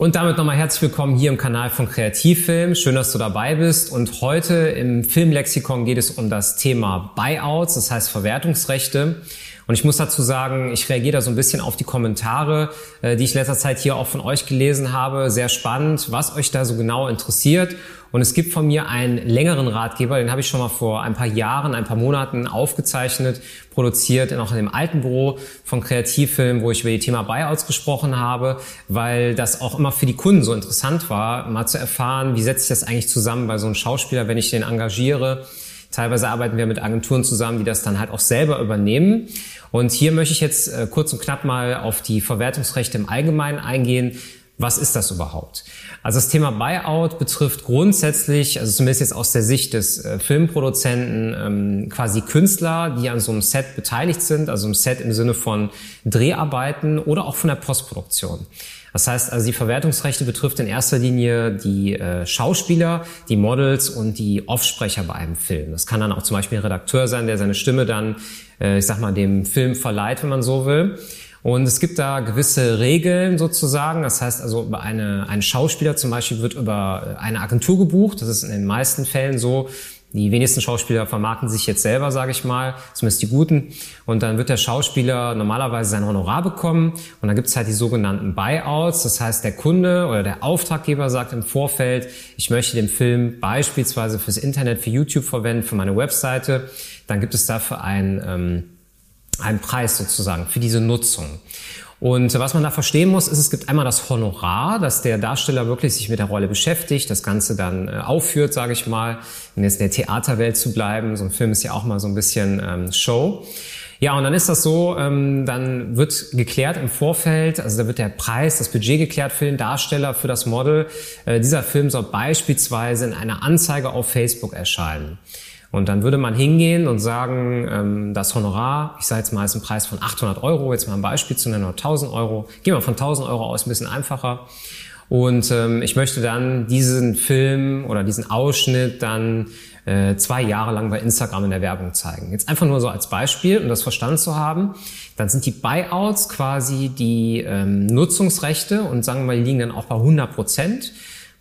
Und damit nochmal herzlich willkommen hier im Kanal von Kreativfilm. Schön, dass du dabei bist. Und heute im Filmlexikon geht es um das Thema Buyouts, das heißt Verwertungsrechte. Und ich muss dazu sagen, ich reagiere da so ein bisschen auf die Kommentare, äh, die ich letzter Zeit hier auch von euch gelesen habe. Sehr spannend, was euch da so genau interessiert. Und es gibt von mir einen längeren Ratgeber, den habe ich schon mal vor ein paar Jahren, ein paar Monaten aufgezeichnet, produziert, noch in dem alten Büro von Kreativfilm, wo ich über die Thema Buyouts gesprochen habe, weil das auch immer für die Kunden so interessant war, mal zu erfahren, wie setzt sich das eigentlich zusammen bei so einem Schauspieler, wenn ich den engagiere. Teilweise arbeiten wir mit Agenturen zusammen, die das dann halt auch selber übernehmen. Und hier möchte ich jetzt äh, kurz und knapp mal auf die Verwertungsrechte im Allgemeinen eingehen. Was ist das überhaupt? Also das Thema Buyout betrifft grundsätzlich, also zumindest jetzt aus der Sicht des äh, Filmproduzenten, ähm, quasi Künstler, die an so einem Set beteiligt sind, also im Set im Sinne von Dreharbeiten oder auch von der Postproduktion. Das heißt, also die Verwertungsrechte betrifft in erster Linie die äh, Schauspieler, die Models und die Offsprecher bei einem Film. Das kann dann auch zum Beispiel ein Redakteur sein, der seine Stimme dann, äh, ich sag mal, dem Film verleiht, wenn man so will. Und es gibt da gewisse Regeln sozusagen. Das heißt also, eine, ein Schauspieler zum Beispiel wird über eine Agentur gebucht. Das ist in den meisten Fällen so. Die wenigsten Schauspieler vermarkten sich jetzt selber, sage ich mal, zumindest die guten. Und dann wird der Schauspieler normalerweise sein Honorar bekommen. Und dann gibt es halt die sogenannten Buyouts. Das heißt, der Kunde oder der Auftraggeber sagt im Vorfeld, ich möchte den Film beispielsweise fürs Internet, für YouTube verwenden, für meine Webseite. Dann gibt es dafür ein... Ähm, ein Preis sozusagen für diese Nutzung. Und was man da verstehen muss, ist, es gibt einmal das Honorar, dass der Darsteller wirklich sich mit der Rolle beschäftigt, das Ganze dann äh, aufführt, sage ich mal, um jetzt in der Theaterwelt zu bleiben. So ein Film ist ja auch mal so ein bisschen ähm, Show. Ja, und dann ist das so, ähm, dann wird geklärt im Vorfeld, also da wird der Preis, das Budget geklärt für den Darsteller, für das Model. Äh, dieser Film soll beispielsweise in einer Anzeige auf Facebook erscheinen. Und dann würde man hingehen und sagen, ähm, das Honorar, ich sage jetzt mal, ist ein Preis von 800 Euro, jetzt mal ein Beispiel zu nennen, oder 1000 Euro. Gehen wir von 1000 Euro aus, ein bisschen einfacher. Und ähm, ich möchte dann diesen Film oder diesen Ausschnitt dann äh, zwei Jahre lang bei Instagram in der Werbung zeigen. Jetzt einfach nur so als Beispiel, um das verstanden zu haben. Dann sind die Buyouts quasi die ähm, Nutzungsrechte und sagen wir die liegen dann auch bei 100 Prozent.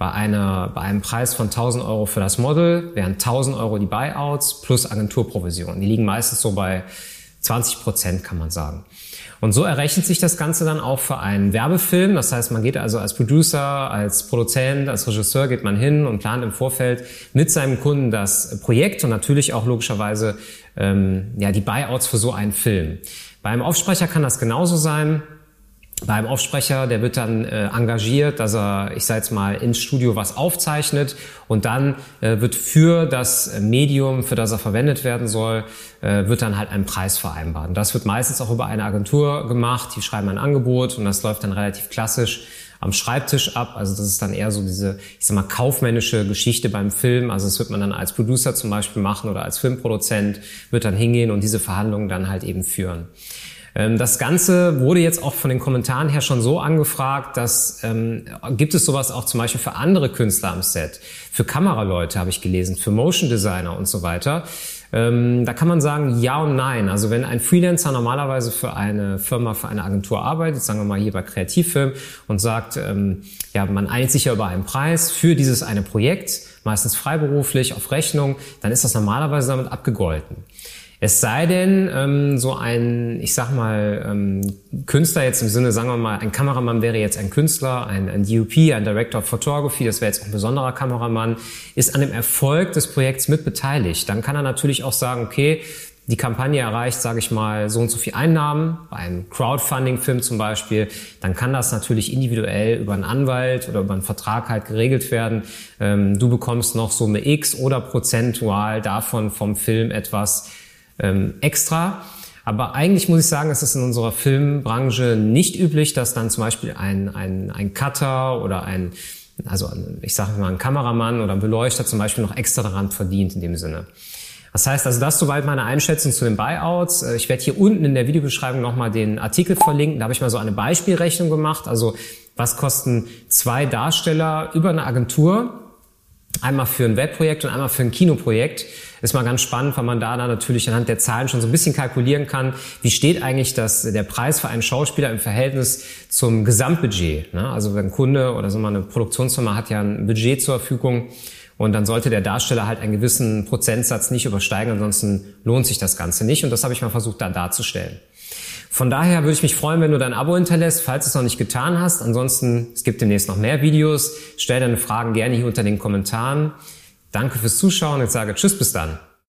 Bei, einer, bei einem Preis von 1000 Euro für das Model wären 1000 Euro die Buyouts plus Agenturprovision. Die liegen meistens so bei 20 Prozent, kann man sagen. Und so errechnet sich das Ganze dann auch für einen Werbefilm. Das heißt, man geht also als Producer, als Produzent, als Regisseur geht man hin und plant im Vorfeld mit seinem Kunden das Projekt und natürlich auch logischerweise ähm, ja, die Buyouts für so einen Film. Beim Aufsprecher kann das genauso sein beim Aufsprecher, der wird dann äh, engagiert, dass er, ich sage jetzt mal, ins Studio was aufzeichnet und dann äh, wird für das Medium, für das er verwendet werden soll, äh, wird dann halt ein Preis vereinbart. Und das wird meistens auch über eine Agentur gemacht, die schreiben ein Angebot und das läuft dann relativ klassisch am Schreibtisch ab. Also das ist dann eher so diese, ich sag mal, kaufmännische Geschichte beim Film. Also das wird man dann als Producer zum Beispiel machen oder als Filmproduzent, wird dann hingehen und diese Verhandlungen dann halt eben führen. Ähm, das Ganze wurde jetzt auch von den Kommentaren her schon so angefragt, dass ähm, gibt es sowas auch zum Beispiel für andere Künstler am Set, für Kameraleute habe ich gelesen, für Motion Designer und so weiter. Ähm, da kann man sagen ja und nein. Also wenn ein Freelancer normalerweise für eine Firma, für eine Agentur arbeitet, sagen wir mal hier bei Kreativfilm und sagt, ähm, ja, man einigt sich ja über einen Preis für dieses eine Projekt, meistens freiberuflich auf Rechnung, dann ist das normalerweise damit abgegolten. Es sei denn, ähm, so ein, ich sag mal, ähm, Künstler jetzt im Sinne, sagen wir mal, ein Kameramann wäre jetzt ein Künstler, ein, ein DOP, ein Director of Photography, das wäre jetzt auch ein besonderer Kameramann, ist an dem Erfolg des Projekts mit beteiligt. Dann kann er natürlich auch sagen, okay, die Kampagne erreicht, sage ich mal, so und so viel Einnahmen, bei einem Crowdfunding-Film zum Beispiel, dann kann das natürlich individuell über einen Anwalt oder über einen Vertrag halt geregelt werden. Ähm, du bekommst noch Summe X oder prozentual davon vom Film etwas ähm, extra. Aber eigentlich muss ich sagen, es ist in unserer Filmbranche nicht üblich, dass dann zum Beispiel ein, ein, ein Cutter oder ein, also ich sage mal ein Kameramann oder ein Beleuchter zum Beispiel noch extra daran verdient in dem Sinne. Das heißt also, das soweit meine Einschätzung zu den Buyouts. Äh, ich werde hier unten in der Videobeschreibung nochmal den Artikel verlinken. Da habe ich mal so eine Beispielrechnung gemacht. Also was kosten zwei Darsteller über eine Agentur Einmal für ein Webprojekt und einmal für ein Kinoprojekt. Ist mal ganz spannend, weil man da dann natürlich anhand der Zahlen schon so ein bisschen kalkulieren kann, wie steht eigentlich das, der Preis für einen Schauspieler im Verhältnis zum Gesamtbudget. Ne? Also wenn ein Kunde oder so mal eine Produktionsfirma hat ja ein Budget zur Verfügung und dann sollte der Darsteller halt einen gewissen Prozentsatz nicht übersteigen, ansonsten lohnt sich das Ganze nicht. Und das habe ich mal versucht da darzustellen. Von daher würde ich mich freuen, wenn du dein Abo hinterlässt, falls du es noch nicht getan hast. Ansonsten, es gibt demnächst noch mehr Videos. Stell deine Fragen gerne hier unter den Kommentaren. Danke fürs Zuschauen. Ich sage Tschüss, bis dann.